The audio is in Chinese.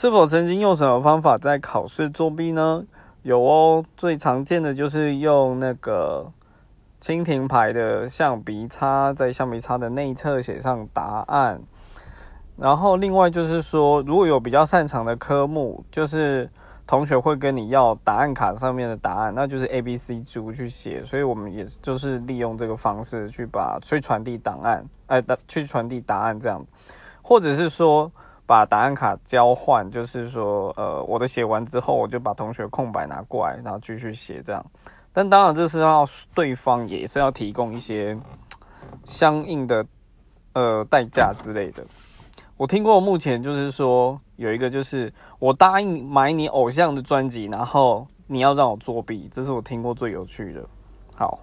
是否曾经用什么方法在考试作弊呢？有哦，最常见的就是用那个蜻蜓牌的橡皮擦，在橡皮擦的内侧写上答案。然后另外就是说，如果有比较擅长的科目，就是同学会跟你要答案卡上面的答案，那就是 A、B、C 组去写。所以我们也就是利用这个方式去把去传递档案，哎，去传递答案这样，或者是说。把答案卡交换，就是说，呃，我的写完之后，我就把同学空白拿过来，然后继续写这样。但当然，这是要对方也是要提供一些相应的呃代价之类的。我听过，目前就是说有一个，就是我答应买你偶像的专辑，然后你要让我作弊，这是我听过最有趣的。好。